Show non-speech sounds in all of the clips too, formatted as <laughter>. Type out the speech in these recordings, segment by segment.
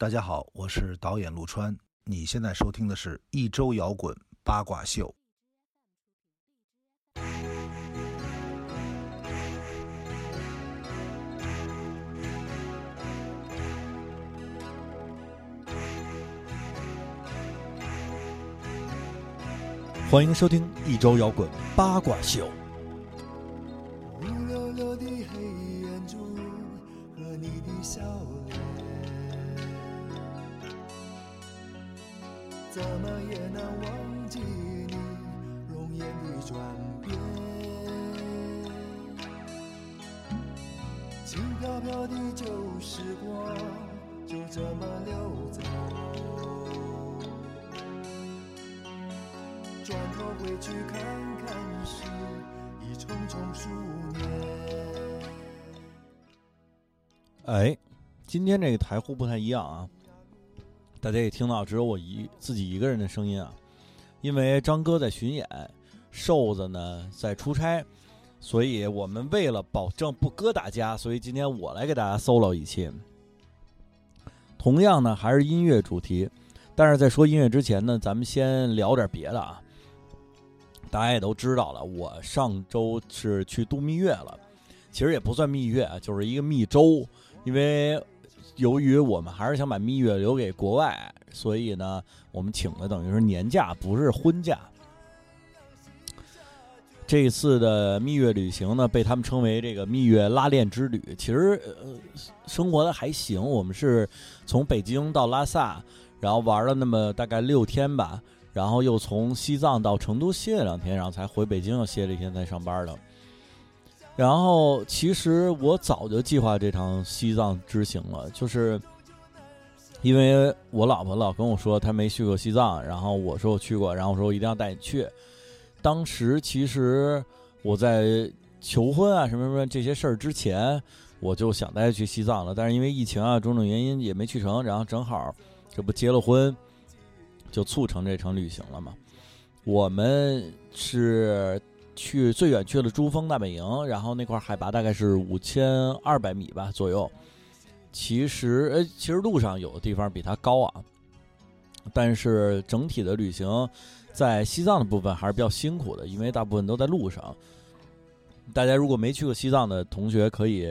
大家好，我是导演陆川。你现在收听的是一周摇滚八卦秀。欢迎收听一周摇滚八卦秀。怎么也难忘记你容颜的转变。轻飘飘的旧时光就这么溜走，转头回去看看时，已匆匆数年。哎，今天这个台呼不太一样啊，大家也听到只有我一自己一个人的声音啊，因为张哥在巡演，瘦子呢在出差，所以我们为了保证不割大家，所以今天我来给大家 solo 一期。同样呢，还是音乐主题，但是在说音乐之前呢，咱们先聊点别的啊。大家也都知道了，我上周是去度蜜月了，其实也不算蜜月啊，就是一个蜜周。因为由于我们还是想把蜜月留给国外，所以呢，我们请的等于是年假，不是婚假。这一次的蜜月旅行呢，被他们称为这个蜜月拉练之旅。其实，呃，生活的还行。我们是从北京到拉萨，然后玩了那么大概六天吧，然后又从西藏到成都歇了两天，然后才回北京又歇了一天才上班的。然后，其实我早就计划这场西藏之行了，就是因为我老婆老跟我说她没去过西藏，然后我说我去过，然后我说我一定要带你去。当时其实我在求婚啊什么什么这些事儿之前，我就想带她去西藏了，但是因为疫情啊种种原因也没去成，然后正好这不结了婚，就促成这场旅行了嘛。我们是。去最远去了珠峰大本营，然后那块海拔大概是五千二百米吧左右。其实，呃，其实路上有的地方比它高啊，但是整体的旅行在西藏的部分还是比较辛苦的，因为大部分都在路上。大家如果没去过西藏的同学，可以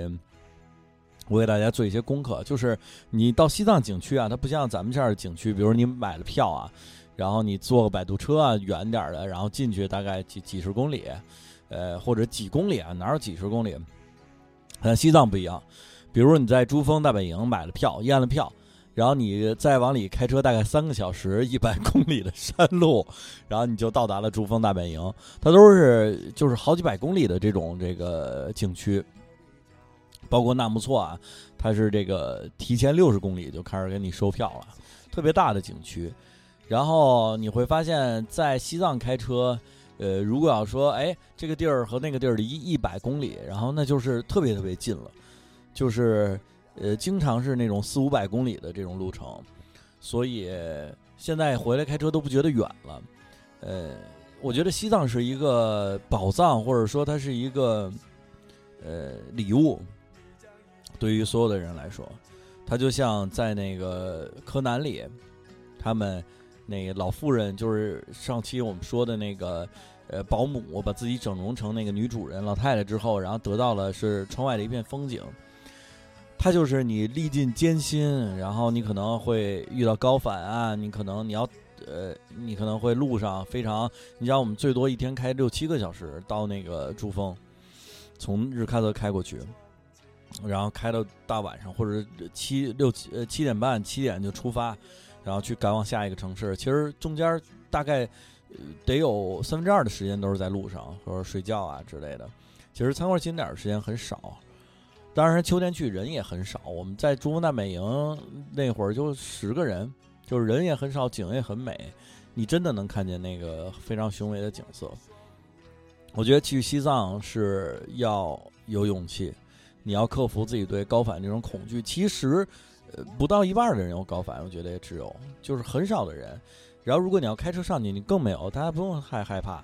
我给大家做一些功课，就是你到西藏景区啊，它不像咱们这儿的景区，比如你买了票啊。然后你坐个摆渡车啊，远点的，然后进去大概几几十公里，呃，或者几公里啊，哪有几十公里？但西藏不一样，比如你在珠峰大本营买了票，验了票，然后你再往里开车大概三个小时，一百公里的山路，然后你就到达了珠峰大本营。它都是就是好几百公里的这种这个景区，包括纳木错啊，它是这个提前六十公里就开始给你收票了，特别大的景区。然后你会发现，在西藏开车，呃，如果要说，哎，这个地儿和那个地儿离一百公里，然后那就是特别特别近了，就是呃，经常是那种四五百公里的这种路程，所以现在回来开车都不觉得远了。呃，我觉得西藏是一个宝藏，或者说它是一个呃礼物，对于所有的人来说，它就像在那个柯南里，他们。那个老妇人就是上期我们说的那个，呃，保姆把自己整容成那个女主人老太太之后，然后得到了是窗外的一片风景。它就是你历尽艰辛，然后你可能会遇到高反啊，你可能你要，呃，你可能会路上非常，你知道我们最多一天开六七个小时到那个珠峰，从日喀则开过去，然后开到大晚上或者七六七呃七点半七点就出发。然后去赶往下一个城市，其实中间大概得有三分之二的时间都是在路上，或者睡觉啊之类的。其实参观景点的时间很少，当然秋天去人也很少。我们在珠峰大本营那会儿就十个人，就是人也很少，景也很美，你真的能看见那个非常雄伟的景色。我觉得去西藏是要有勇气，你要克服自己对高反这种恐惧。其实。不到一半的人有高反，我觉得也只有，就是很少的人。然后，如果你要开车上去，你更没有，大家不用太害怕，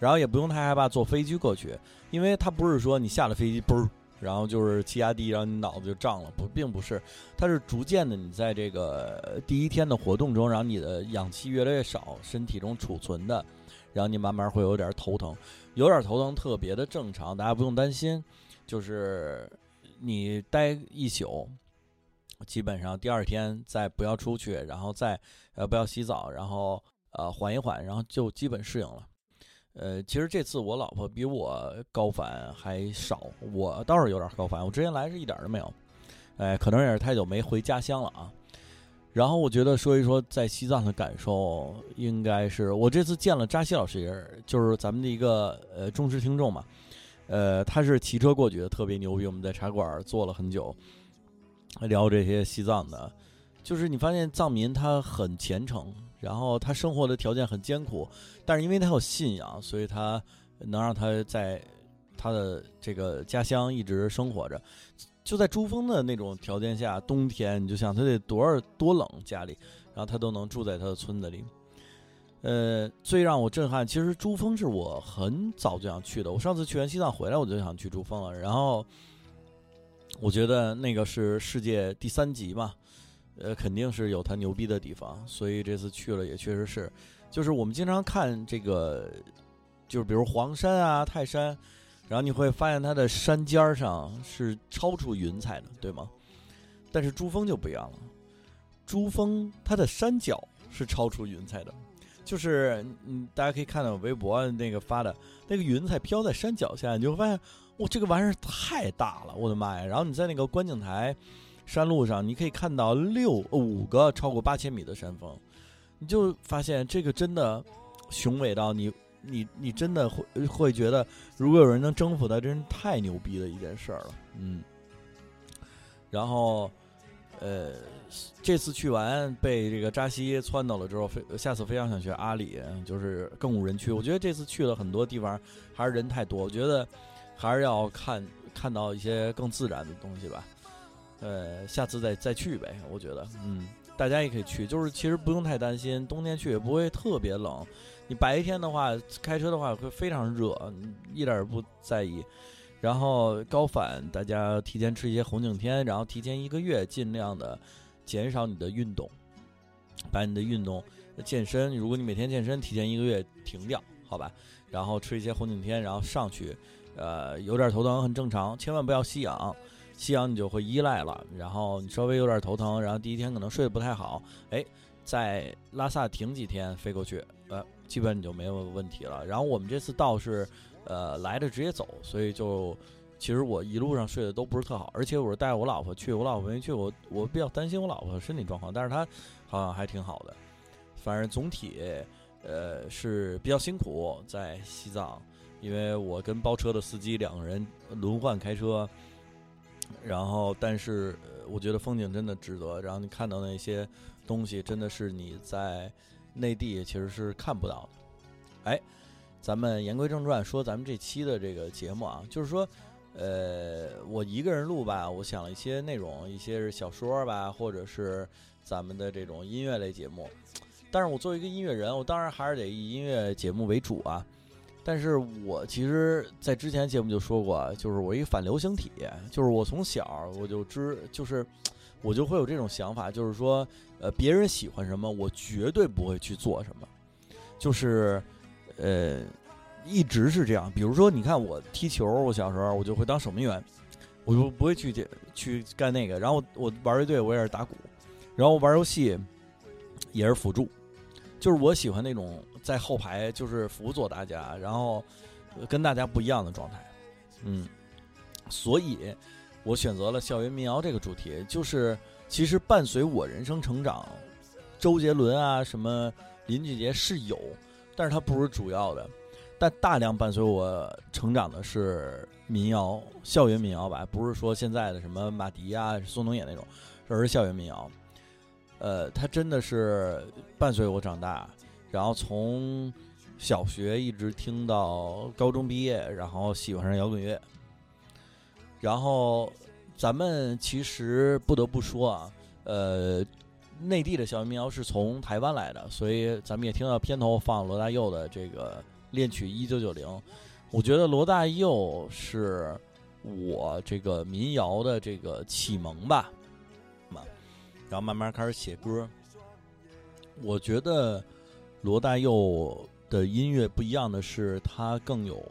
然后也不用太害怕坐飞机过去，因为它不是说你下了飞机嘣儿，然后就是气压低，然后你脑子就胀了。不，并不是，它是逐渐的，你在这个第一天的活动中，然后你的氧气越来越少，身体中储存的，然后你慢慢会有点头疼，有点头疼特别的正常，大家不用担心。就是你待一宿，基本上第二天再不要出去，然后再呃不要洗澡，然后呃缓一缓，然后就基本适应了。呃，其实这次我老婆比我高反还少，我倒是有点高反。我之前来是一点都没有，哎，可能也是太久没回家乡了啊。然后我觉得说一说在西藏的感受，应该是我这次见了扎西老师，就是咱们的一个呃忠实听众嘛。呃，他是骑车过去的，特别牛逼。我们在茶馆坐了很久，聊这些西藏的，就是你发现藏民他很虔诚。然后他生活的条件很艰苦，但是因为他有信仰，所以他能让他在他的这个家乡一直生活着。就在珠峰的那种条件下，冬天你就想他得多少多冷家里，然后他都能住在他的村子里。呃，最让我震撼，其实珠峰是我很早就想去的。我上次去完西藏回来，我就想去珠峰了。然后我觉得那个是世界第三级嘛。呃，肯定是有它牛逼的地方，所以这次去了也确实是，就是我们经常看这个，就是比如黄山啊、泰山，然后你会发现它的山尖儿上是超出云彩的，对吗？但是珠峰就不一样了，珠峰它的山脚是超出云彩的，就是嗯，大家可以看到微博那个发的那个云彩飘在山脚下，你就会发现，哇，这个玩意儿太大了，我的妈呀！然后你在那个观景台。山路上，你可以看到六五个超过八千米的山峰，你就发现这个真的雄伟到你你你真的会会觉得，如果有人能征服它，真是太牛逼的一件事儿了。嗯，然后呃，这次去完被这个扎西撺到了之后，非下次非常想去阿里，就是更无人区。我觉得这次去了很多地方，还是人太多，我觉得还是要看看到一些更自然的东西吧。呃，下次再再去呗，我觉得，嗯，大家也可以去，就是其实不用太担心，冬天去也不会特别冷。你白天的话，开车的话会非常热，一点也不在意。然后高反，大家提前吃一些红景天，然后提前一个月尽量的减少你的运动，把你的运动健身，如果你每天健身，提前一个月停掉，好吧？然后吃一些红景天，然后上去，呃，有点头疼很正常，千万不要吸氧。吸氧你就会依赖了，然后你稍微有点头疼，然后第一天可能睡得不太好，哎，在拉萨停几天飞过去，呃，基本你就没有问题了。然后我们这次到是，呃，来的直接走，所以就其实我一路上睡得都不是特好，而且我是带我老婆去，我老婆没去，我我比较担心我老婆身体状况，但是她好像还挺好的。反正总体，呃，是比较辛苦在西藏，因为我跟包车的司机两个人轮换开车。然后，但是我觉得风景真的值得。然后你看到那些东西，真的是你在内地其实是看不到的。哎，咱们言归正传，说咱们这期的这个节目啊，就是说，呃，我一个人录吧，我想了一些内容，一些是小说吧，或者是咱们的这种音乐类节目。但是我作为一个音乐人，我当然还是得以音乐节目为主啊。但是我其实，在之前节目就说过，就是我一个反流行体，就是我从小我就知，就是我就会有这种想法，就是说，呃，别人喜欢什么，我绝对不会去做什么，就是，呃，一直是这样。比如说，你看我踢球，我小时候我就会当守门员，我就不会去去干那个。然后我玩乐队，我也是打鼓，然后玩游戏也是辅助，就是我喜欢那种。在后排就是辅佐大家，然后跟大家不一样的状态，嗯，所以我选择了校园民谣这个主题，就是其实伴随我人生成长，周杰伦啊什么林俊杰是有，但是他不是主要的，但大量伴随我成长的是民谣，校园民谣吧，不是说现在的什么马迪啊、宋冬野那种，而是校园民谣，呃，他真的是伴随我长大。然后从小学一直听到高中毕业，然后喜欢上摇滚乐。然后咱们其实不得不说啊，呃，内地的小民谣是从台湾来的，所以咱们也听到片头放罗大佑的这个恋曲一九九零。我觉得罗大佑是我这个民谣的这个启蒙吧，嘛，然后慢慢开始写歌。我觉得罗大佑的音乐不一样的是，他更有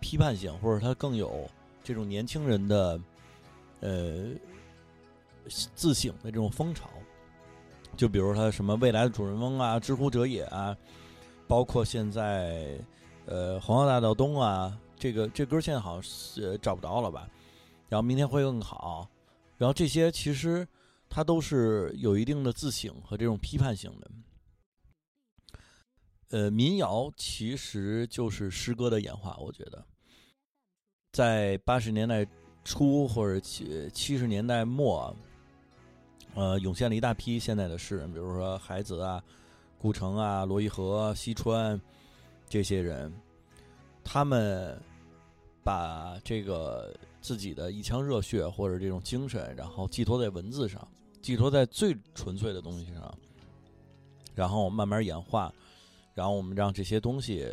批判性，或者他更有这种年轻人的呃自省的这种风潮。就比如他什么未来的主人翁啊，知乎者也啊，包括现在呃黄河大道东啊，这个这歌现在好像是找不着了吧？然后明天会更好，然后这些其实它都是有一定的自省和这种批判性的。呃，民谣其实就是诗歌的演化，我觉得，在八十年代初或者七七十年代末，呃，涌现了一大批现代的诗人，比如说海子啊、顾城啊、罗一河、西川这些人，他们把这个自己的一腔热血或者这种精神，然后寄托在文字上，寄托在最纯粹的东西上，然后慢慢演化。然后我们让这些东西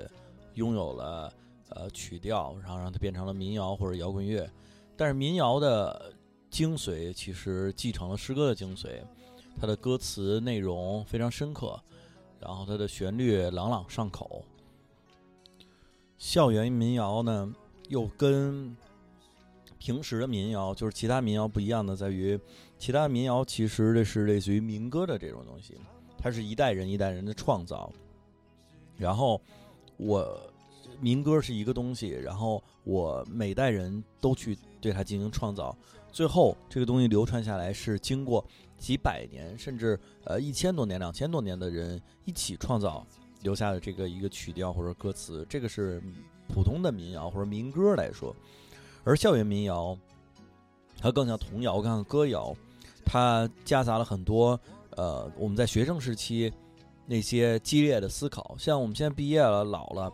拥有了呃曲调，然后让它变成了民谣或者摇滚乐。但是民谣的精髓其实继承了诗歌的精髓，它的歌词内容非常深刻，然后它的旋律朗朗上口。校园民谣呢，又跟平时的民谣就是其他民谣不一样的，在于其他民谣其实这是类似于民歌的这种东西，它是一代人一代人的创造。然后，我民歌是一个东西，然后我每代人都去对它进行创造，最后这个东西流传下来是经过几百年甚至呃一千多年、两千多年的人一起创造留下的这个一个曲调或者歌词，这个是普通的民谣或者民歌来说，而校园民谣它更像童谣，更像歌谣，它夹杂了很多呃我们在学生时期。那些激烈的思考，像我们现在毕业了，老了，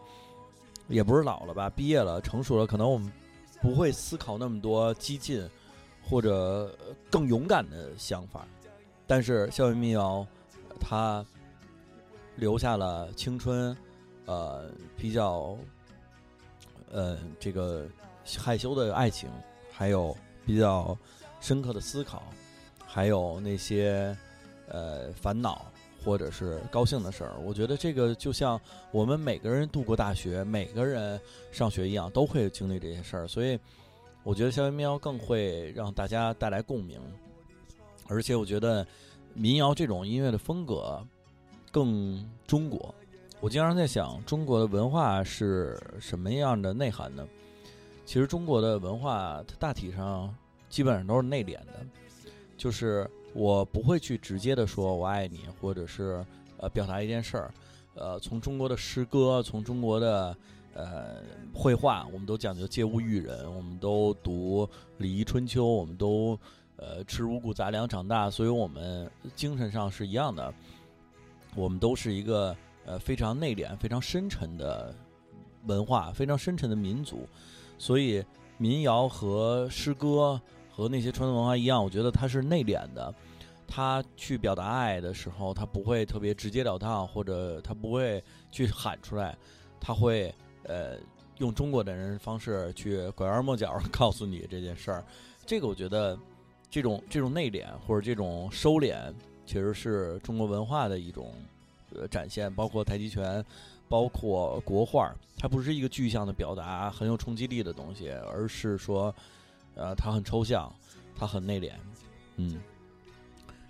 也不是老了吧，毕业了，成熟了，可能我们不会思考那么多激进或者更勇敢的想法。但是校园民谣，它留下了青春，呃，比较，呃，这个害羞的爱情，还有比较深刻的思考，还有那些呃烦恼。或者是高兴的事儿，我觉得这个就像我们每个人度过大学、每个人上学一样，都会经历这些事儿。所以，我觉得校园民谣更会让大家带来共鸣。而且，我觉得民谣这种音乐的风格更中国。我经常在想，中国的文化是什么样的内涵呢？其实，中国的文化它大体上基本上都是内敛的，就是。我不会去直接的说“我爱你”，或者是呃表达一件事儿。呃，从中国的诗歌，从中国的呃绘画，我们都讲究借物喻人，我们都读《礼仪春秋》，我们都呃吃五谷杂粮长大，所以我们精神上是一样的。我们都是一个呃非常内敛、非常深沉的文化，非常深沉的民族。所以民谣和诗歌。和那些传统文化一样，我觉得它是内敛的。他去表达爱的时候，他不会特别直截了当，或者他不会去喊出来，他会呃用中国的人方式去拐弯抹角 <laughs> 告诉你这件事儿。这个我觉得，这种这种内敛或者这种收敛，其实是中国文化的一种呃展现。包括太极拳，包括国画，它不是一个具象的表达，很有冲击力的东西，而是说。呃，他很抽象，他很内敛，嗯。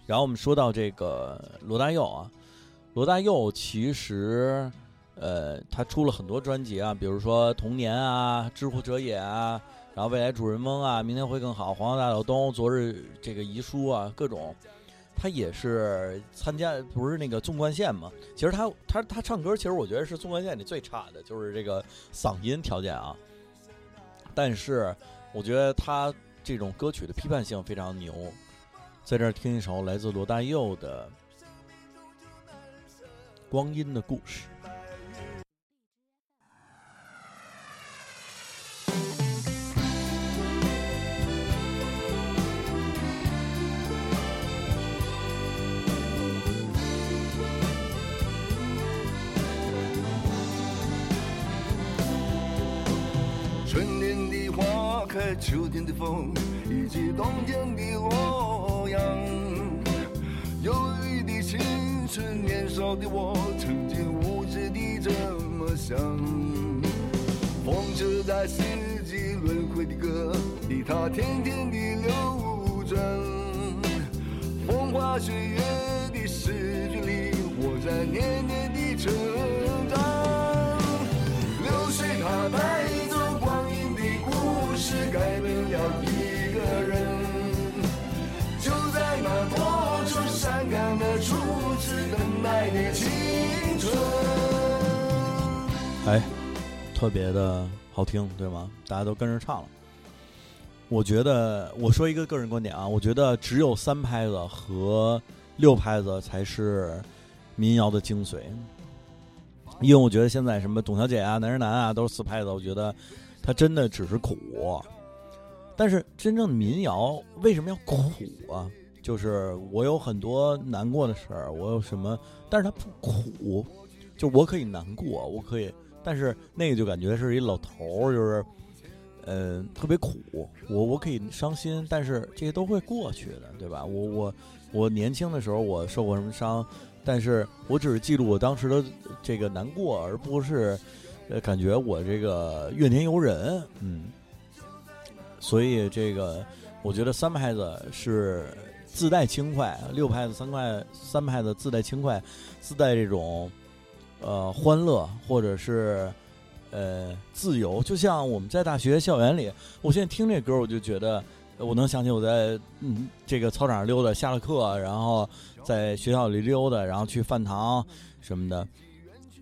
然后我们说到这个罗大佑啊，罗大佑其实，呃，他出了很多专辑啊，比如说《童年》啊，《知乎者也》啊，然后《未来主人翁》啊，《明天会更好》，《黄河大道东》，《昨日这个遗书》啊，各种。他也是参加，不是那个纵贯线嘛？其实他他他唱歌，其实我觉得是纵贯线里最差的，就是这个嗓音条件啊。但是。我觉得他这种歌曲的批判性非常牛，在这儿听一首来自罗大佑的《光阴的故事》。开秋天的风，以及冬天的洛阳。忧郁的青春，年少的我，曾经无知地这么想。风车在四季轮回的歌里，它天天地流转。风花雪月的诗句里，我在年年的成长。流水它带，改变了一个人。就在那多愁善感的初次等待的青春。哎，特别的好听，对吗？大家都跟着唱了。我觉得，我说一个个人观点啊，我觉得只有三拍子和六拍子才是民谣的精髓。因为我觉得现在什么董小姐啊、男人男啊都是四拍子，我觉得它真的只是苦。但是真正的民谣为什么要苦啊？就是我有很多难过的事儿，我有什么，但是它不苦，就我可以难过，我可以，但是那个就感觉是一老头儿，就是，呃，特别苦。我我可以伤心，但是这些都会过去的，对吧？我我我年轻的时候我受过什么伤，但是我只是记录我当时的这个难过，而不是，呃，感觉我这个怨天尤人，嗯。所以这个，我觉得三拍子是自带轻快，六拍子三块三拍子自带轻快，自带这种呃欢乐或者是呃自由。就像我们在大学校园里，我现在听这歌，我就觉得我能想起我在嗯这个操场上溜达，下了课，然后在学校里溜达，然后去饭堂什么的，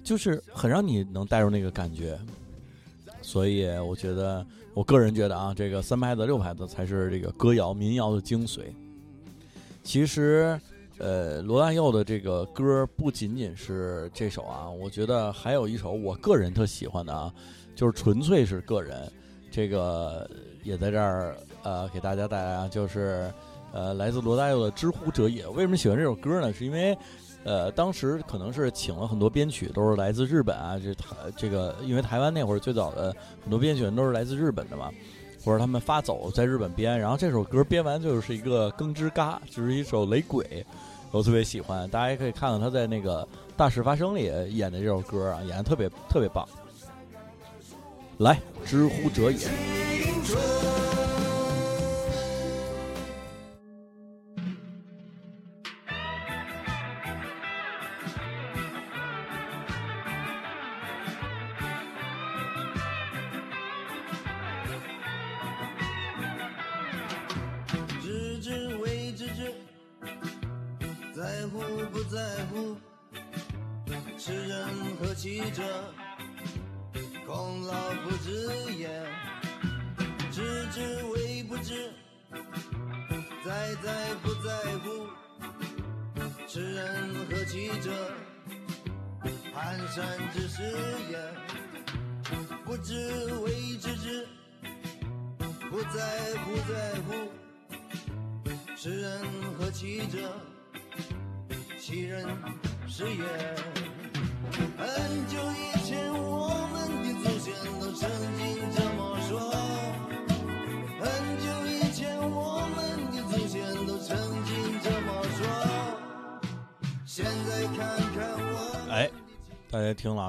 就是很让你能带入那个感觉。所以我觉得，我个人觉得啊，这个三拍子、六拍子才是这个歌谣、民谣的精髓。其实，呃，罗大佑的这个歌不仅仅是这首啊，我觉得还有一首我个人特喜欢的啊，就是纯粹是个人，这个也在这儿呃给大家带来啊，就是呃来自罗大佑的《知乎者也》。为什么喜欢这首歌呢？是因为。呃，当时可能是请了很多编曲，都是来自日本啊。这台这个，因为台湾那会儿最早的很多编曲人都是来自日本的嘛，或者他们发走在日本编。然后这首歌编完就是一个更之嘎，就是一首雷鬼，我特别喜欢。大家也可以看看他在那个《大事发生》里演的这首歌啊，演的特别特别棒。来，知乎者也。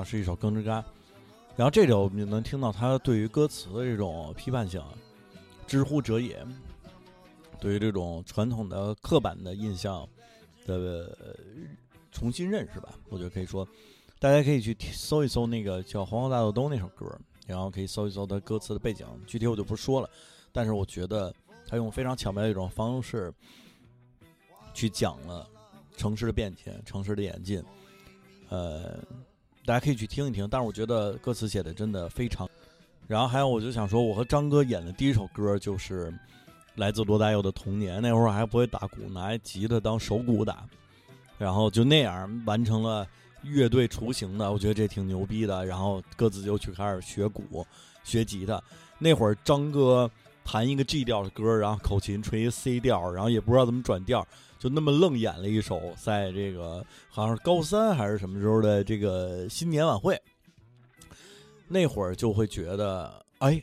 是一首《更之干》，然后这里我们就能听到他对于歌词的这种批判性，“知乎者也”。对于这种传统的刻板的印象的重新认识吧，我觉得可以说，大家可以去搜一搜那个叫《黄河大道东》那首歌，然后可以搜一搜它歌词的背景，具体我就不说了。但是我觉得他用非常巧妙的一种方式去讲了城市的变迁、城市的演进。呃，大家可以去听一听。但是我觉得歌词写的真的非常。然后还有，我就想说，我和张哥演的第一首歌就是。来自罗大佑的童年，那会儿还不会打鼓，拿吉他当手鼓打，然后就那样完成了乐队雏形的，我觉得这挺牛逼的。然后各自就去开始学鼓、学吉他。那会儿张哥弹一个 G 调的歌，然后口琴吹一 C 调，然后也不知道怎么转调，就那么愣演了一首，在这个好像是高三还是什么时候的这个新年晚会。那会儿就会觉得，哎，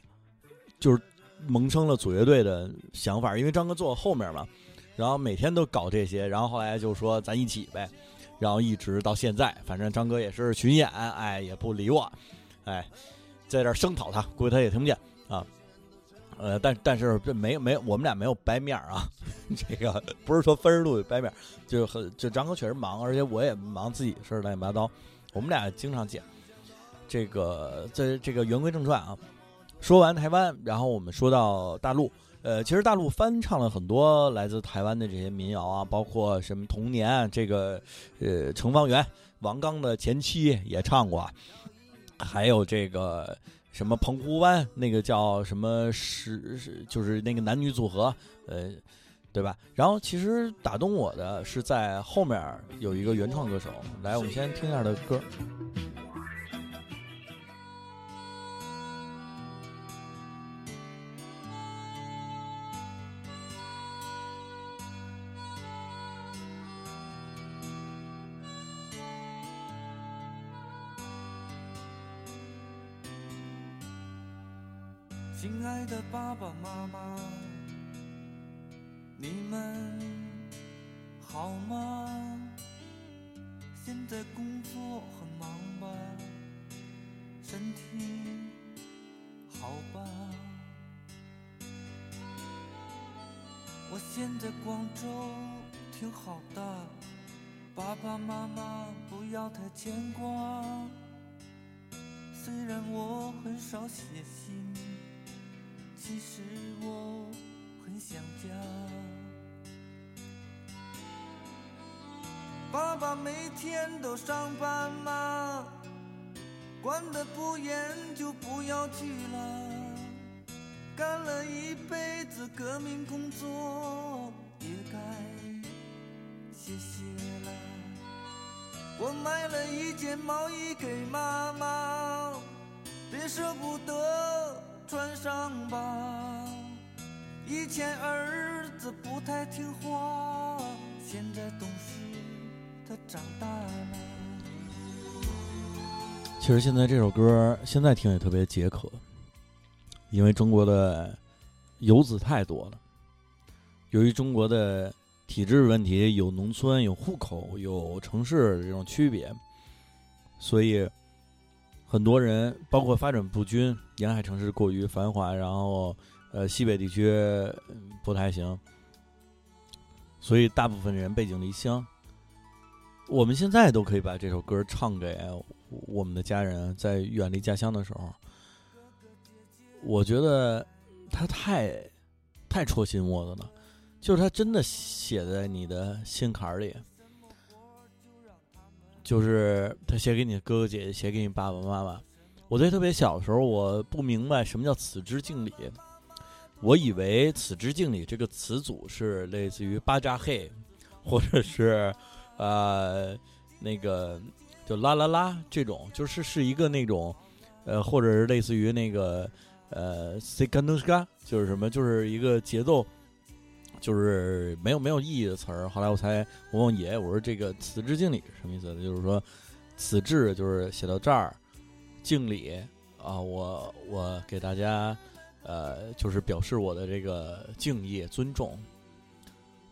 就是。萌生了组乐队的想法，因为张哥坐我后面嘛，然后每天都搞这些，然后后来就说咱一起呗，然后一直到现在，反正张哥也是巡演，哎，也不理我，哎，在这声讨他，估计他也听不见啊。呃，但但是这没没我们俩没有掰面儿啊，<laughs> 这个不是说分十度掰面儿，就很就张哥确实忙，而且我也忙自己事儿乱七八糟，我们俩经常见。这个在这个言归正传啊，说完台湾，然后我们说到大陆。呃，其实大陆翻唱了很多来自台湾的这些民谣啊，包括什么《童年》这个，呃，程方圆、王刚的前妻也唱过，还有这个什么澎湖湾那个叫什么是是就是那个男女组合，呃，对吧？然后其实打动我的是在后面有一个原创歌手，来，我们先听一下他的歌。其实现在这首歌现在听也特别解渴，因为中国的游子太多了。由于中国的体制问题，有农村、有户口、有城市这种区别，所以。很多人，包括发展不均、沿海城市过于繁华，然后呃西北地区不太行，所以大部分人背井离乡。我们现在都可以把这首歌唱给我们的家人，在远离家乡的时候，我觉得他太太戳心窝子了，就是他真的写在你的心坎里。就是他写给你哥哥姐姐，写给你爸爸妈妈。我在特别小的时候，我不明白什么叫此之敬礼，我以为此之敬礼这个词组是类似于巴扎嘿，或者是呃那个就啦啦啦这种，就是是一个那种呃，或者是类似于那个呃 s i k a n u s k a 就是什么，就是一个节奏。就是没有没有意义的词儿。后来我才我问爷爷，我说这个“此致敬礼”什么意思？就是说，“此致”就是写到这儿，“敬礼”啊，我我给大家呃，就是表示我的这个敬意、尊重。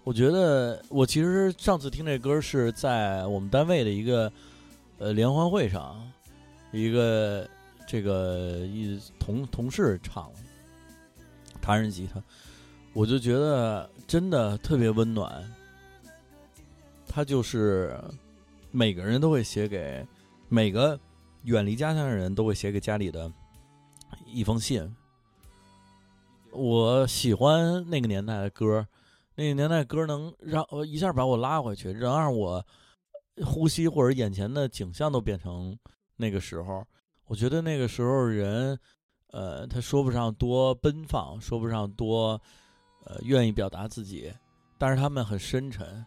我觉得我其实上次听这歌是在我们单位的一个呃联欢会上，一个这个一同同事唱了，弹人吉他。我就觉得真的特别温暖。他就是每个人都会写给每个远离家乡的人都会写给家里的一封信。我喜欢那个年代的歌，那个年代歌能让我一下把我拉回去，能让我呼吸或者眼前的景象都变成那个时候。我觉得那个时候人，呃，他说不上多奔放，说不上多。呃，愿意表达自己，但是他们很深沉，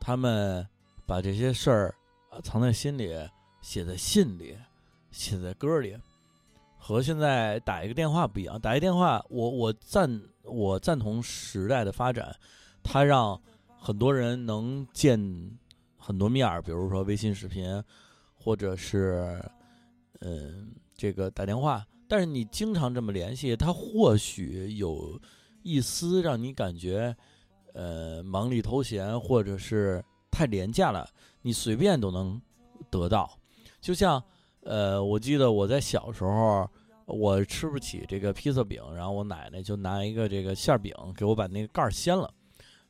他们把这些事儿啊藏在心里，写在信里，写在歌里，和现在打一个电话不一样。打一电话，我我赞我赞同时代的发展，它让很多人能见很多面儿，比如说微信视频，或者是嗯，这个打电话但是你经常这么联系，它或许有一丝让你感觉，呃，忙里偷闲，或者是太廉价了，你随便都能得到。就像，呃，我记得我在小时候，我吃不起这个披萨饼，然后我奶奶就拿一个这个馅饼给我把那个盖掀了，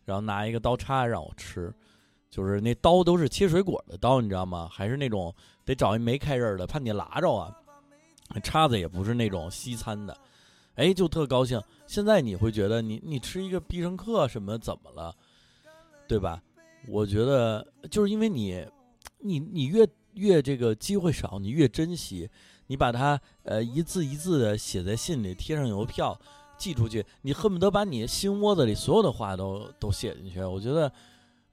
然后拿一个刀叉让我吃，就是那刀都是切水果的刀，你知道吗？还是那种得找一没开刃的，怕你拉着啊。叉子也不是那种西餐的，哎，就特高兴。现在你会觉得你你吃一个必胜客什么怎么了，对吧？我觉得就是因为你，你你越越这个机会少，你越珍惜，你把它呃一字一字的写在信里，贴上邮票寄出去，你恨不得把你心窝子里所有的话都都写进去。我觉得，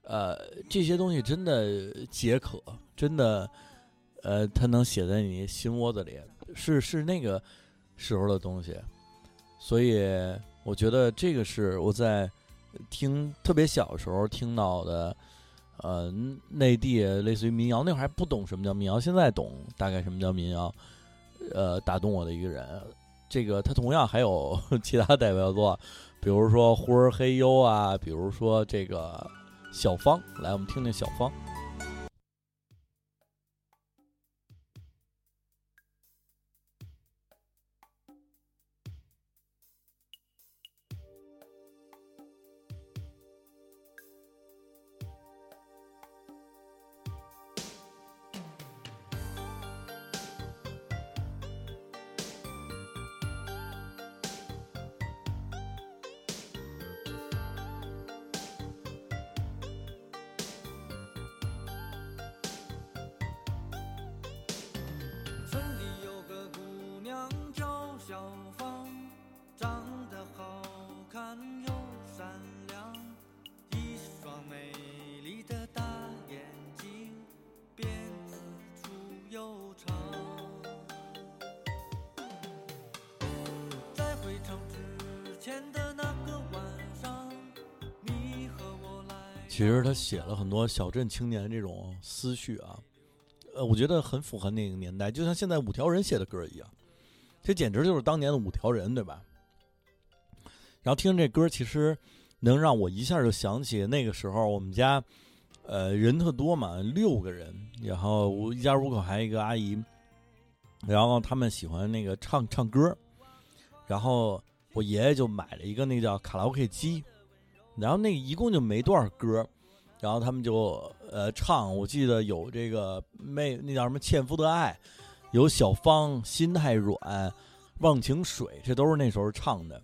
呃，这些东西真的解渴，真的，呃，它能写在你心窝子里。是是那个时候的东西，所以我觉得这个是我在听特别小时候听到的，呃，内地类似于民谣，那会儿还不懂什么叫民谣，现在懂大概什么叫民谣，呃，打动我的一个人。这个他同样还有 <laughs> 其他代表作，比如说《呼儿嘿呦》啊，比如说这个小芳，来我们听听小芳。多小镇青年这种思绪啊，呃，我觉得很符合那个年代，就像现在五条人写的歌一样，这简直就是当年的五条人，对吧？然后听这歌，其实能让我一下就想起那个时候我们家，呃，人特多嘛，六个人，然后我一家五口还有一个阿姨，然后他们喜欢那个唱唱歌，然后我爷爷就买了一个那个叫卡拉 OK 机。然后那一共就没多少歌，然后他们就呃唱，我记得有这个妹那叫什么《纤夫的爱》，有小芳《心太软》，《忘情水》，这都是那时候唱的。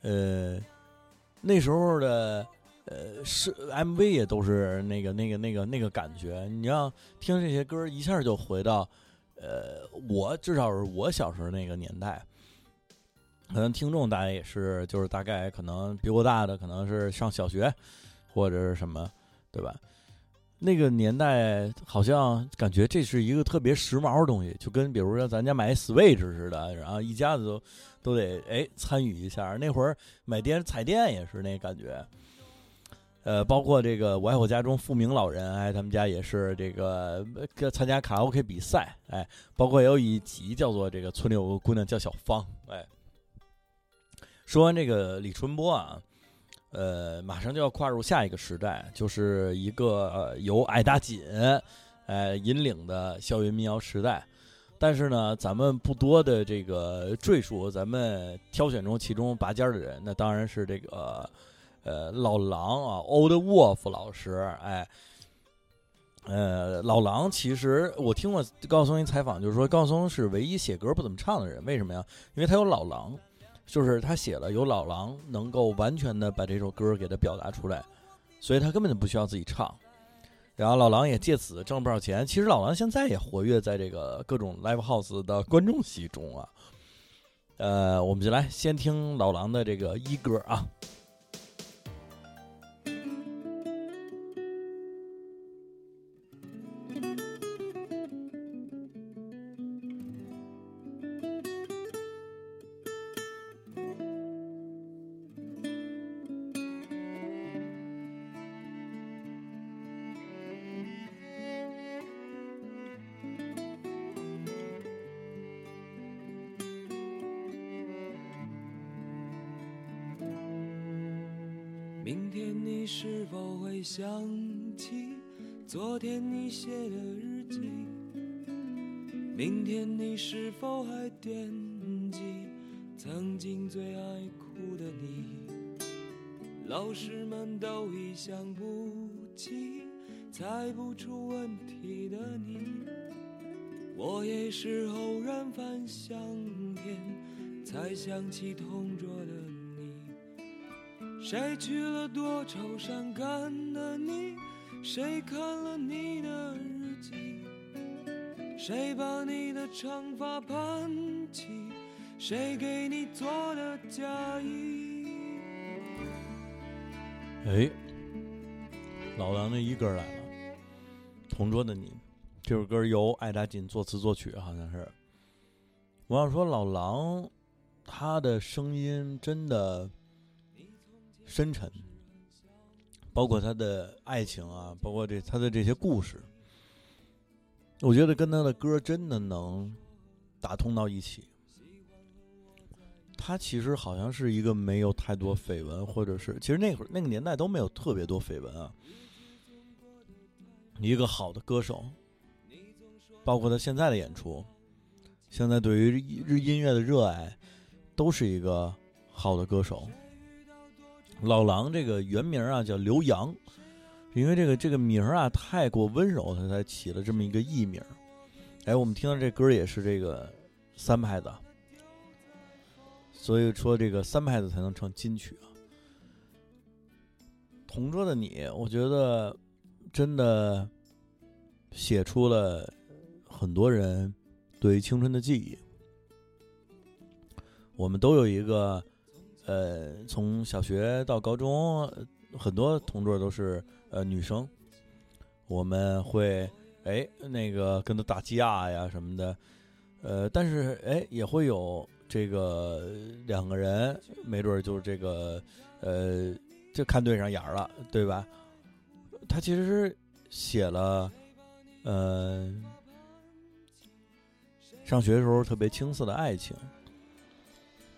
呃，那时候的呃是 MV 也都是那个那个那个那个感觉，你要听这些歌，一下就回到呃我至少是我小时候那个年代。可能听众大家也是，就是大概可能比我大的，可能是上小学或者是什么，对吧？那个年代好像感觉这是一个特别时髦的东西，就跟比如说咱家买 Switch 似的，然后一家子都都得哎参与一下。那会儿买电彩电也是那感觉，呃，包括这个我爱我家中富明老人，哎，他们家也是这个参加卡拉 OK 比赛，哎，包括有一集叫做这个村里有个姑娘叫小芳，哎。说完这个李春波啊，呃，马上就要跨入下一个时代，就是一个由艾大锦，呃引领的校园民谣时代。但是呢，咱们不多的这个赘述，咱们挑选中其中拔尖的人，那当然是这个呃老狼啊，Old Wolf 老师。哎，呃，老狼其实我听过高松一采访，就是说高松是唯一写歌不怎么唱的人，为什么呀？因为他有老狼。就是他写了，有老狼能够完全的把这首歌给他表达出来，所以他根本就不需要自己唱。然后老狼也借此挣了不少钱。其实老狼现在也活跃在这个各种 live house 的观众席中啊。呃，我们就来先听老狼的这个一歌啊。哎，老狼的一歌来了，《同桌的你》这首歌由艾达锦作词作曲，好像是。我想说，老狼他的声音真的深沉，包括他的爱情啊，包括这他的这些故事，我觉得跟他的歌真的能打通到一起。他其实好像是一个没有太多绯闻，或者是其实那会儿那个年代都没有特别多绯闻啊。一个好的歌手，包括他现在的演出，现在对于日音乐的热爱，都是一个好的歌手。老狼这个原名啊叫刘洋，因为这个这个名啊太过温柔，他才起了这么一个艺名。哎，我们听到这歌也是这个三拍的。所以说，这个三拍子才能成金曲啊！同桌的你，我觉得真的写出了很多人对于青春的记忆。我们都有一个，呃，从小学到高中，很多同桌都是呃女生，我们会哎那个跟他打架呀什么的，呃，但是哎也会有。这个两个人没准就是这个，呃，就看对上眼儿了，对吧？他其实写了，呃，上学的时候特别青涩的爱情，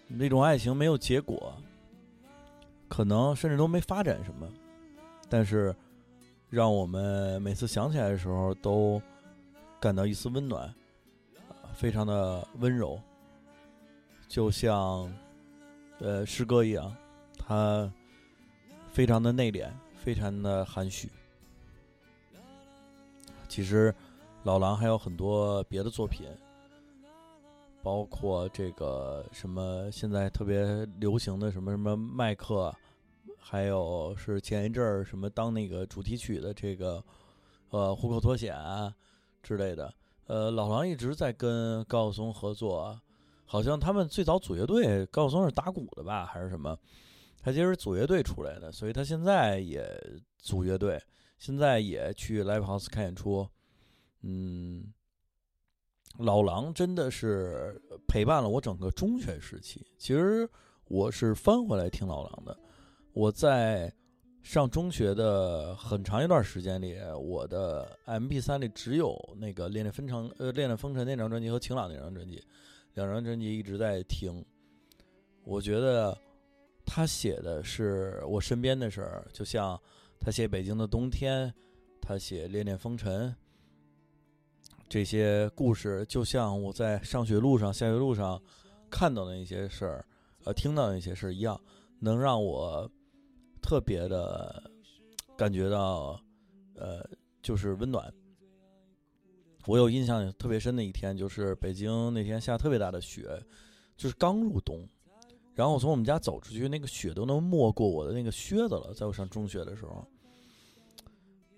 那种爱情没有结果，可能甚至都没发展什么，但是让我们每次想起来的时候都感到一丝温暖，非常的温柔。就像，呃，诗歌一样，他非常的内敛，非常的含蓄。其实，老狼还有很多别的作品，包括这个什么现在特别流行的什么什么麦克，还有是前一阵儿什么当那个主题曲的这个，呃，虎口脱险啊之类的。呃，老狼一直在跟高晓松合作。好像他们最早组乐队，高晓松是打鼓的吧，还是什么？他其实组乐队出来的，所以他现在也组乐队，现在也去 live house 看演出。嗯，老狼真的是陪伴了我整个中学时期。其实我是翻回来听老狼的。我在上中学的很长一段时间里，我的 M P 三里只有那个《恋恋风尘》呃，《恋恋风尘》那张专辑和《晴朗》那张专辑。两张专辑一直在听，我觉得他写的是我身边的事儿，就像他写《北京的冬天》，他写《恋恋风尘》这些故事，就像我在上学路上、下学路上看到的一些事儿，呃，听到的一些事儿一样，能让我特别的感觉到，呃，就是温暖。我有印象特别深的一天，就是北京那天下特别大的雪，就是刚入冬，然后我从我们家走出去，那个雪都能没过我的那个靴子了。在我上中学的时候，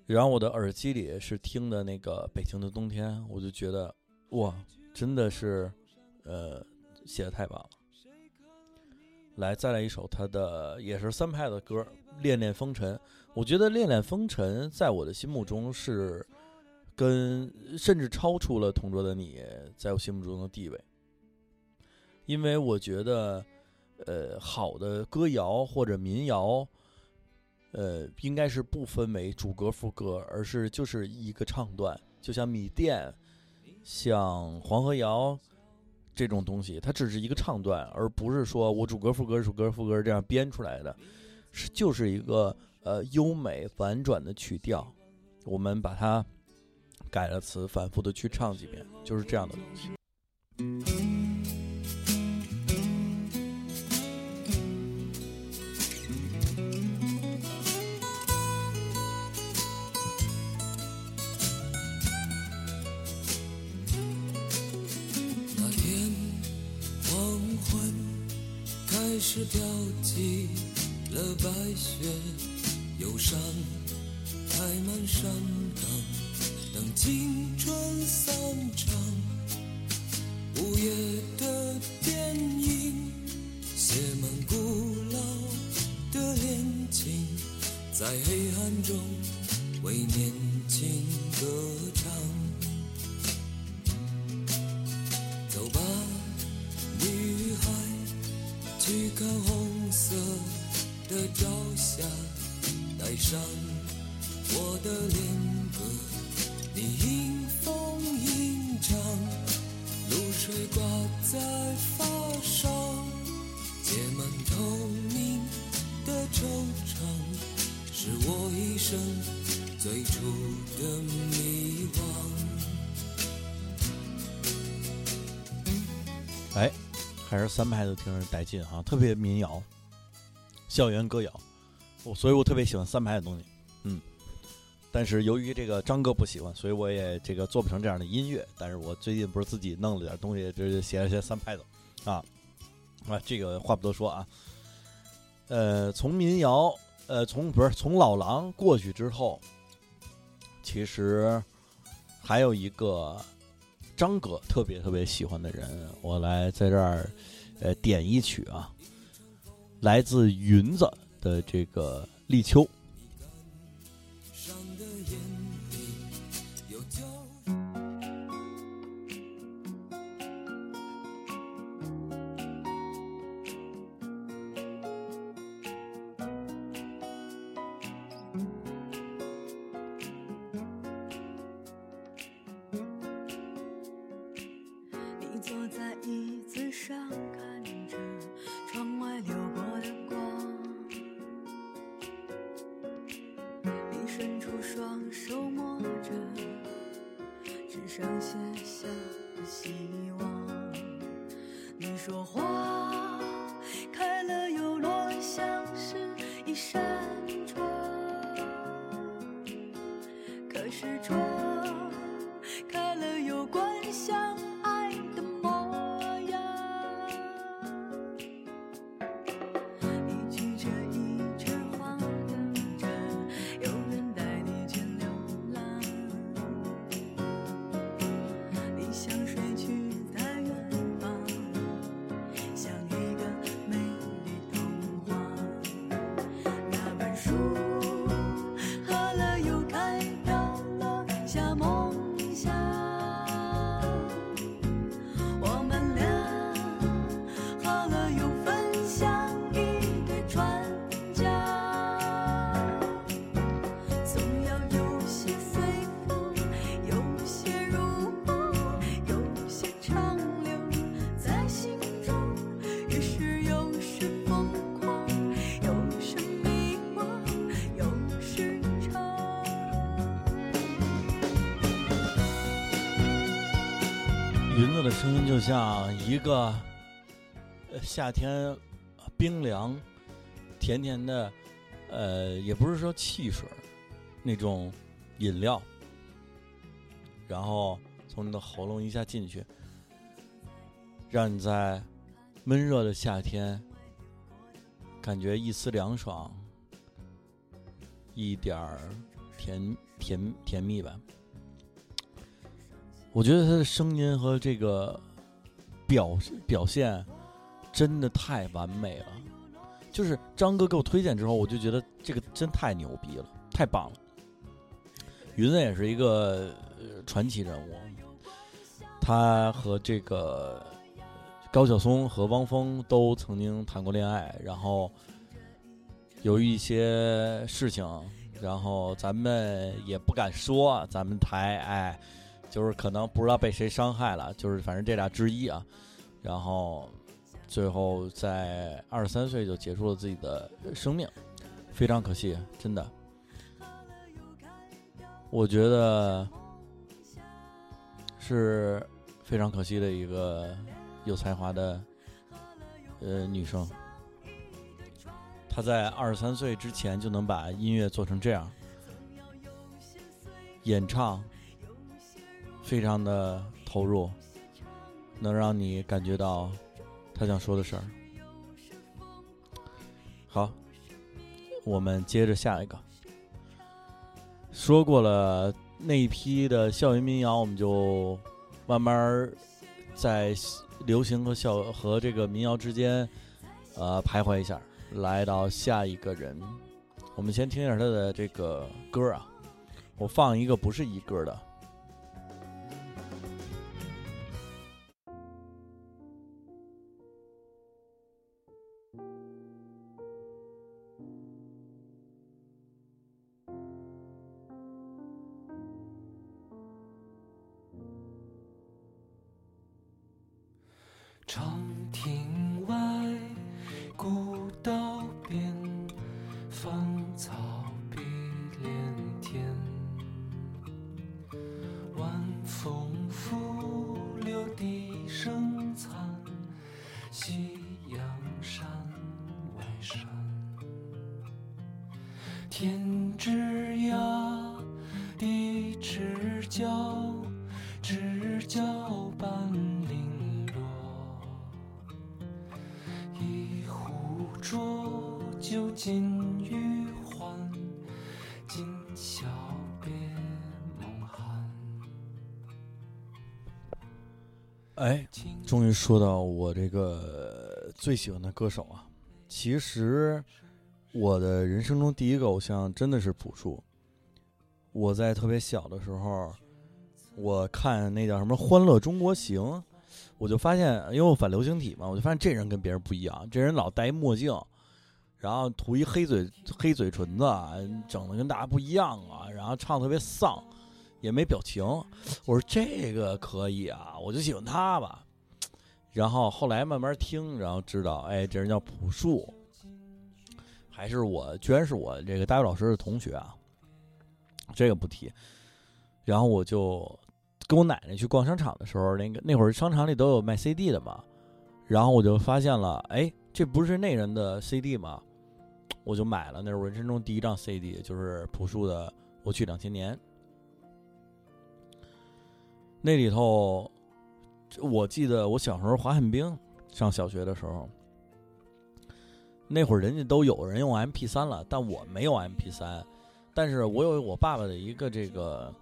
然后我的耳机里是听的那个《北京的冬天》，我就觉得哇，真的是，呃，写的太棒了。来，再来一首他的也是三拍的歌，《恋恋风尘》。我觉得《恋恋风尘》在我的心目中是。跟甚至超出了同桌的你在我心目中的地位，因为我觉得，呃，好的歌谣或者民谣，呃，应该是不分为主歌副歌，而是就是一个唱段，就像米店、像黄河谣这种东西，它只是一个唱段，而不是说我主歌副歌主歌副歌这样编出来的，是就是一个呃优美婉转的曲调，我们把它改了词，反复的去唱几遍，就是这样的东西。那天黄昏开始飘起了白雪，忧伤开满山，青春散场。午夜的电影写满古老的恋情，在黑暗中为年轻歌唱。走吧，女孩，去看红色的朝霞，带上我的脸，你迎风吟唱，露水挂在发梢，结满透明的惆怅，是我一生最初的迷惘。哎，还是三排的听着带劲哈，特别民谣，校园歌谣，我所以我特别喜欢三排的东西，嗯。但是由于这个张哥不喜欢，所以我也这个做不成这样的音乐。但是我最近不是自己弄了点东西，就是写了些三拍的，啊啊，这个话不多说啊。呃，从民谣，呃，从不是从老狼过去之后，其实还有一个张哥特别特别喜欢的人，我来在这儿呃点一曲啊，来自云子的这个立秋。声音就像一个夏天冰凉、甜甜的，呃，也不是说汽水那种饮料，然后从你的喉咙一下进去，让你在闷热的夏天感觉一丝凉爽，一点儿甜甜甜蜜吧。我觉得他的声音和这个表表现真的太完美了。就是张哥给我推荐之后，我就觉得这个真太牛逼了，太棒了。云子也是一个、传奇人物，他和这个高晓松和汪峰都曾经谈过恋爱，然后由于一些事情，然后咱们也不敢说，咱们台哎。就是可能不知道被谁伤害了，就是反正这俩之一啊，然后最后在二十三岁就结束了自己的生命。非常可惜，真的。我觉得是非常可惜的一个有才华的呃女生。她在二十三岁之前就能把音乐做成这样，演唱非常的投入，能让你感觉到他想说的事儿。好，我们接着下一个。说过了那一批的校园民谣，我们就慢慢在流行和校和这个民谣之间，呃，徘徊一下，来到下一个人。我们先听一下他的这个歌啊，我放一个不是一歌的。地之角，知交半零落。一壶浊酒尽余欢，今宵别梦寒。哎，终于说到我这个最喜欢的歌手啊！其实我的人生中第一个偶像真的是朴树。我在特别小的时候，我看那叫什么《欢乐中国行》，我就发现，因为我反流行体嘛，我就发现这人跟别人不一样，这人老戴墨镜，然后涂一黑嘴黑嘴唇子，整的跟大家不一样啊，然后唱得特别丧，也没表情。我说这个可以啊，我就喜欢他吧。然后后来慢慢听，然后知道，哎，这人叫朴树，还是我，居然是我这个大学老师的同学啊。这个不提。然后我就跟我奶奶去逛商场的时候，那个那会儿商场里都有卖 CD 的嘛，然后我就发现了，哎，这不是那人的 CD 吗？我就买了，那是我人生中第一张 CD，就是朴树的《我去两千年》。那里头，我记得我小时候滑旱冰，上小学的时候，那会儿人家都有人用 MP 三了，但我没有 MP 三，但是我有我爸爸的一个这个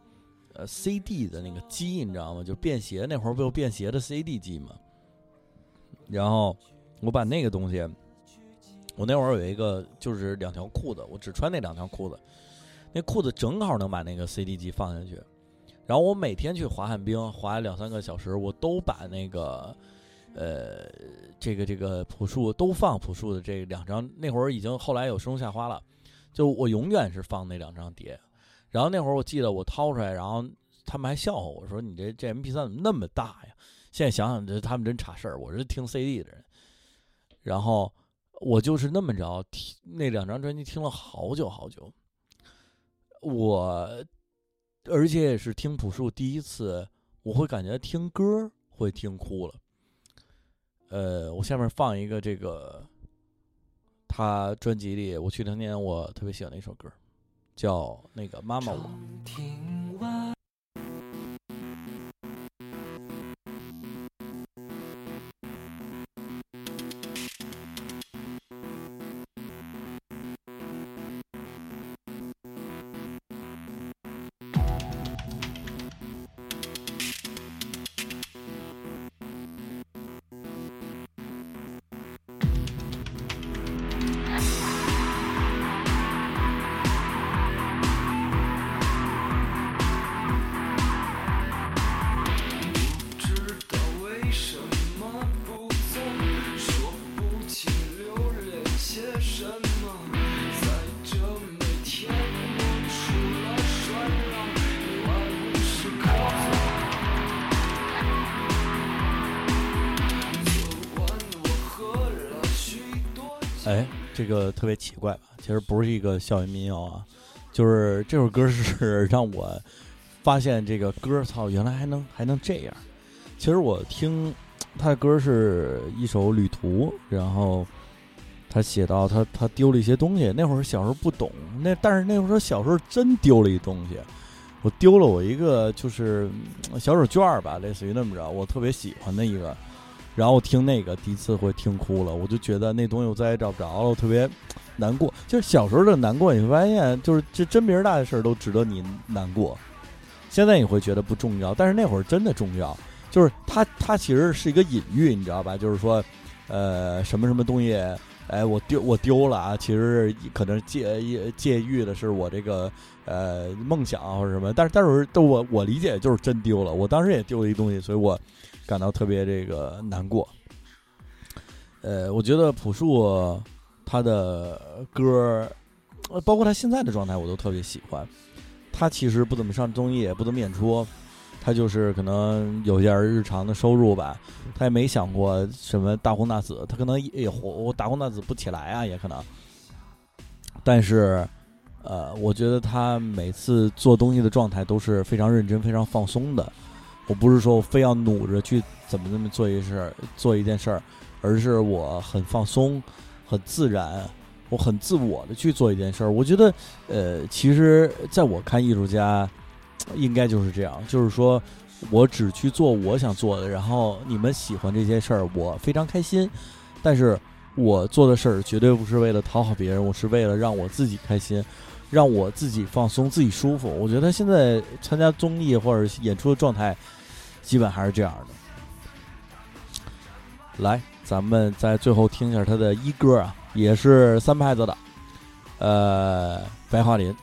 呃 CD 的那个机，你知道吗？就便携，那会儿不有便携的 CD 机吗？然后我把那个东西，我那会儿有一个就是两条裤子，我只穿那两条裤子，那裤子正好能把那个 CD 机放下去。然后我每天去滑旱冰，滑两三个小时，我都把那个，呃，这个这个朴树都放朴树的这两张。那会儿已经后来有《生如夏花》了，就我永远是放那两张碟。然后那会儿我记得我掏出来，然后他们还笑话我说：“你这这 MP 三怎么那么大呀？”现在想想，这他们真差事儿。我是听 CD 的人，然后我就是那么着听那两张专辑，听了好久好久。我。而且也是听朴树第一次，我会感觉听歌会听哭了。呃，我下面放一个这个，他专辑里我去年年我特别喜欢的一首歌，叫那个妈妈我。个特别奇怪吧？其实不是一个校园民谣啊，就是这首歌是让我发现这个歌，操，原来还能还能这样。其实我听他的歌是一首旅途，然后他写到他他丢了一些东西。那会儿小时候不懂，那但是那会儿小时候真丢了一东西，我丢了我一个就是小手绢儿吧，类似于那么着，我特别喜欢的一个。然后我听那个第一次会听哭了，我就觉得那东西我再也找不着了，我特别难过。就是小时候的难过，你会发现，就是这真名大的事儿都值得你难过。现在你会觉得不重要，但是那会儿真的重要。就是它，它其实是一个隐喻，你知道吧？就是说，呃，什么什么东西，哎，我丢我丢了啊，其实可能借借喻的是我这个呃梦想或者什么，但是但是我我理解就是真丢了，我当时也丢了一东西，所以我感到特别这个难过。呃，我觉得朴树他的歌，包括他现在的状态，我都特别喜欢。他其实不怎么上综艺，也不怎么演出，他就是可能有点日常的收入吧。他也没想过什么大红大紫，他可能也火大红大紫不起来啊，也可能。但是，呃，我觉得他每次做东西的状态都是非常认真、非常放松的。我不是说我非要努着去怎么怎么做一事儿、做一件事儿，而是我很放松、很自然，我很自我的去做一件事儿。我觉得，呃，其实在我看艺术家，应该就是这样，就是说我只去做我想做的，然后你们喜欢这些事儿，我非常开心。但是我做的事儿绝对不是为了讨好别人，我是为了让我自己开心，让我自己放松、自己舒服。我觉得现在参加综艺或者演出的状态，基本还是这样的。来，咱们在最后听一下他的一歌啊，也是三拍子的，呃，白桦林。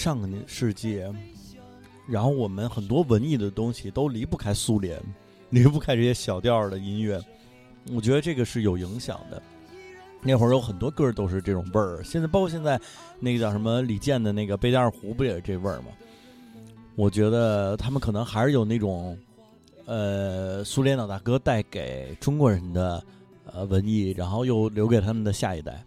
上个世纪，然后我们很多文艺的东西都离不开苏联，离不开这些小调的音乐。我觉得这个是有影响的。那会儿有很多歌都是这种味儿，现在包括现在那个叫什么李健的那个《贝加尔湖》，不也是这味儿吗？我觉得他们可能还是有那种，呃，苏联老大哥带给中国人的呃文艺，然后又留给他们的下一代。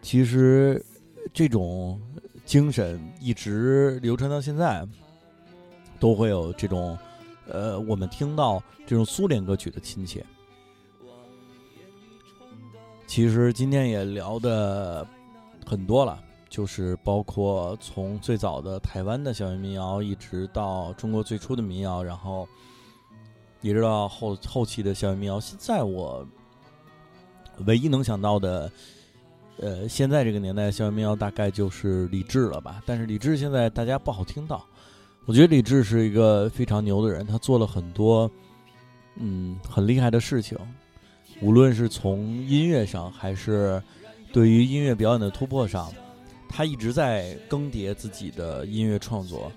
其实这种精神一直流传到现在，都会有这种呃，我们听到这种苏联歌曲的亲切。其实今天也聊的很多了，就是包括从最早的台湾的校园民谣，一直到中国最初的民谣，然后一直到后后期的校园民谣。现在我唯一能想到的。呃，现在这个年代，校园民谣大概就是李志了吧？但是李志现在大家不好听到。我觉得李志是一个非常牛的人，他做了很多嗯很厉害的事情，无论是从音乐上，还是对于音乐表演的突破上，他一直在更迭自己的音乐创作。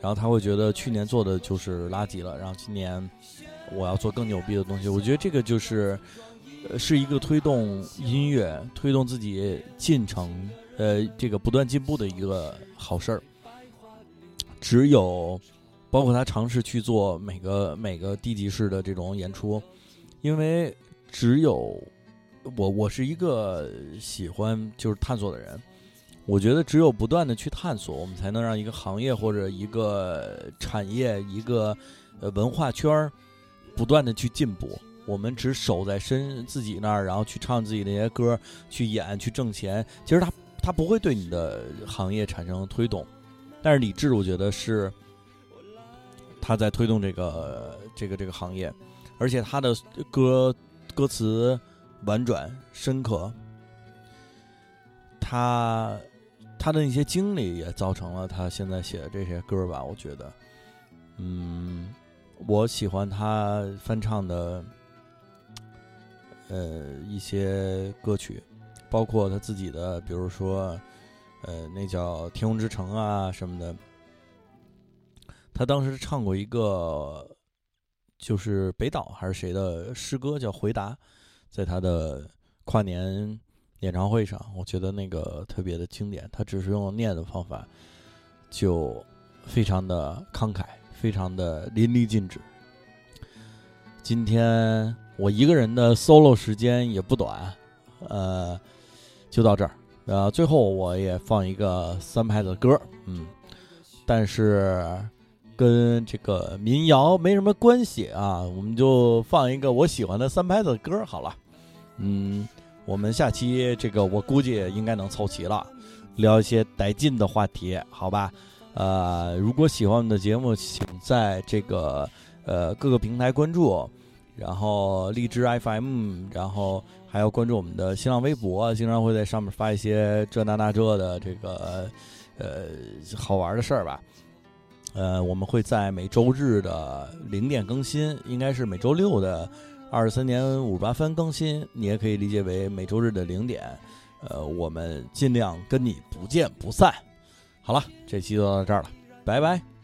然后他会觉得去年做的就是垃圾了，然后今年我要做更牛逼的东西。我觉得这个就是。呃，是一个推动音乐、推动自己进程，呃，这个不断进步的一个好事儿。只有包括他尝试去做每个每个低级市的这种演出，因为只有我，我是一个喜欢就是探索的人，我觉得只有不断的去探索，我们才能让一个行业或者一个产业、一个呃文化圈儿不断的去进步。我们只守在身自己那儿，然后去唱自己那些歌，去演，去挣钱。其实他他不会对你的行业产生推动，但是李志，我觉得是他在推动这个这个这个行业，而且他的歌歌词婉转深刻，他他的那些经历也造成了他现在写的这些歌吧。我觉得，嗯，我喜欢他翻唱的。呃，一些歌曲，包括他自己的，比如说，呃，那叫《天空之城》啊什么的。他当时唱过一个，就是北岛还是谁的诗歌，叫《回答》，在他的跨年演唱会上，我觉得那个特别的经典。他只是用念的方法，就非常的慷慨，非常的淋漓尽致。今天。我一个人的 solo 时间也不短，呃，就到这儿。呃，最后我也放一个三拍的歌，嗯，但是跟这个民谣没什么关系啊，我们就放一个我喜欢的三拍的歌好了。嗯，我们下期这个我估计应该能凑齐了，聊一些带劲的话题，好吧？呃，如果喜欢我们的节目，请在这个呃各个平台关注。然后荔枝 FM，然后还要关注我们的新浪微博，经常会在上面发一些这那那这的这个呃好玩的事儿吧。呃，我们会在每周日的零点更新，应该是每周六的二十三点五十八分更新，你也可以理解为每周日的零点。呃，我们尽量跟你不见不散。好了，这期就到这儿了，拜拜。